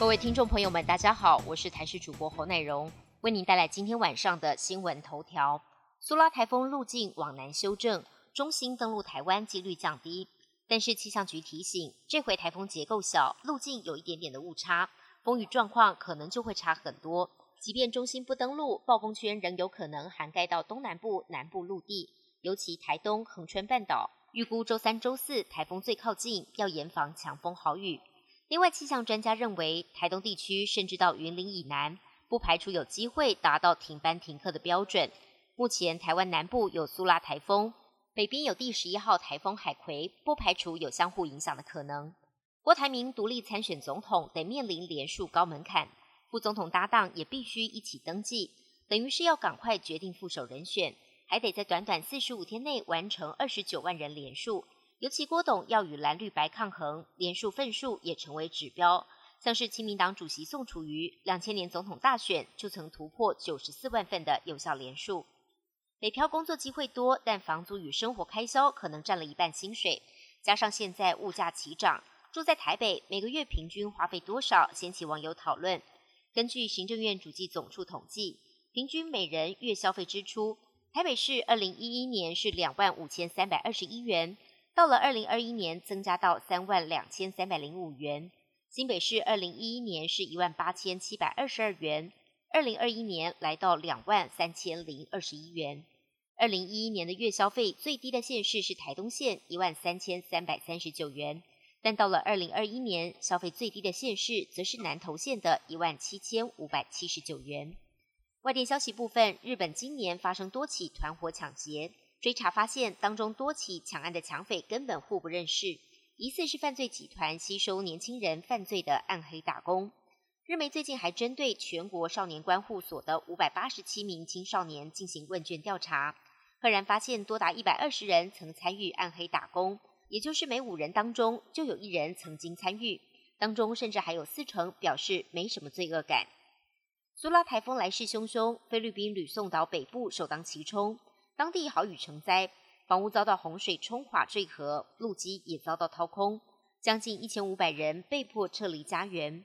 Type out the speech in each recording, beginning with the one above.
各位听众朋友们，大家好，我是台视主播侯乃荣，为您带来今天晚上的新闻头条。苏拉台风路径往南修正，中心登陆台湾几率降低，但是气象局提醒，这回台风结构小，路径有一点点的误差，风雨状况可能就会差很多。即便中心不登陆，暴风圈仍有可能涵盖到东南部、南部陆地，尤其台东、恒春半岛。预估周三、周四台风最靠近，要严防强风豪雨。另外，气象专家认为，台东地区甚至到云林以南，不排除有机会达到停班停课的标准。目前，台湾南部有苏拉台风，北边有第十一号台风海葵，不排除有相互影响的可能。郭台铭独立参选总统得面临连数高门槛，副总统搭档也必须一起登记，等于是要赶快决定副手人选，还得在短短四十五天内完成二十九万人连数。尤其郭董要与蓝绿白抗衡，连数份数也成为指标。像是亲民党主席宋楚瑜，两千年总统大选就曾突破九十四万份的有效连数。北漂工作机会多，但房租与生活开销可能占了一半薪水。加上现在物价齐涨，住在台北每个月平均花费多少，掀起网友讨论。根据行政院主计总处统计，平均每人月消费支出，台北市二零一一年是两万五千三百二十一元。到了二零二一年，增加到三万两千三百零五元。新北市二零一一年是一万八千七百二十二元，二零二一年来到两万三千零二十一元。二零一一年的月消费最低的县市是台东县一万三千三百三十九元，但到了二零二一年，消费最低的县市则是南投县的一万七千五百七十九元。外电消息部分，日本今年发生多起团伙抢劫。追查发现，当中多起抢案的抢匪根本互不认识，疑似是犯罪集团吸收年轻人犯罪的暗黑打工。日媒最近还针对全国少年观护所的五百八十七名青少年进行问卷调查，赫然发现多达一百二十人曾参与暗黑打工，也就是每五人当中就有一人曾经参与，当中甚至还有四成表示没什么罪恶感。苏拉台风来势汹汹，菲律宾吕宋岛北部首当其冲。当地豪雨成灾，房屋遭到洪水冲垮坠河，路基也遭到掏空，将近一千五百人被迫撤离家园。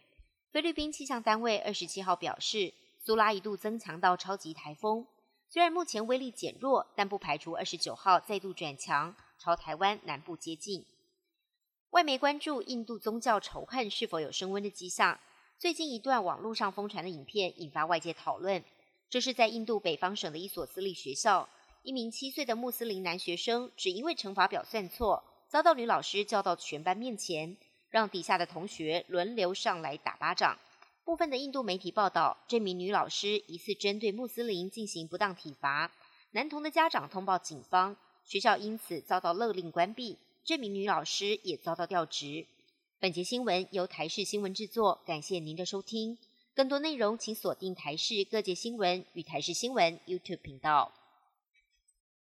菲律宾气象单位二十七号表示，苏拉一度增强到超级台风，虽然目前威力减弱，但不排除二十九号再度转强，朝台湾南部接近。外媒关注印度宗教仇恨是否有升温的迹象，最近一段网络上疯传的影片引发外界讨论，这是在印度北方省的一所私立学校。一名七岁的穆斯林男学生只因为乘法表算错，遭到女老师叫到全班面前，让底下的同学轮流上来打巴掌。部分的印度媒体报道，这名女老师疑似针对穆斯林进行不当体罚，男童的家长通报警方，学校因此遭到勒令关闭，这名女老师也遭到调职。本节新闻由台视新闻制作，感谢您的收听。更多内容请锁定台视各界新闻与台视新闻 YouTube 频道。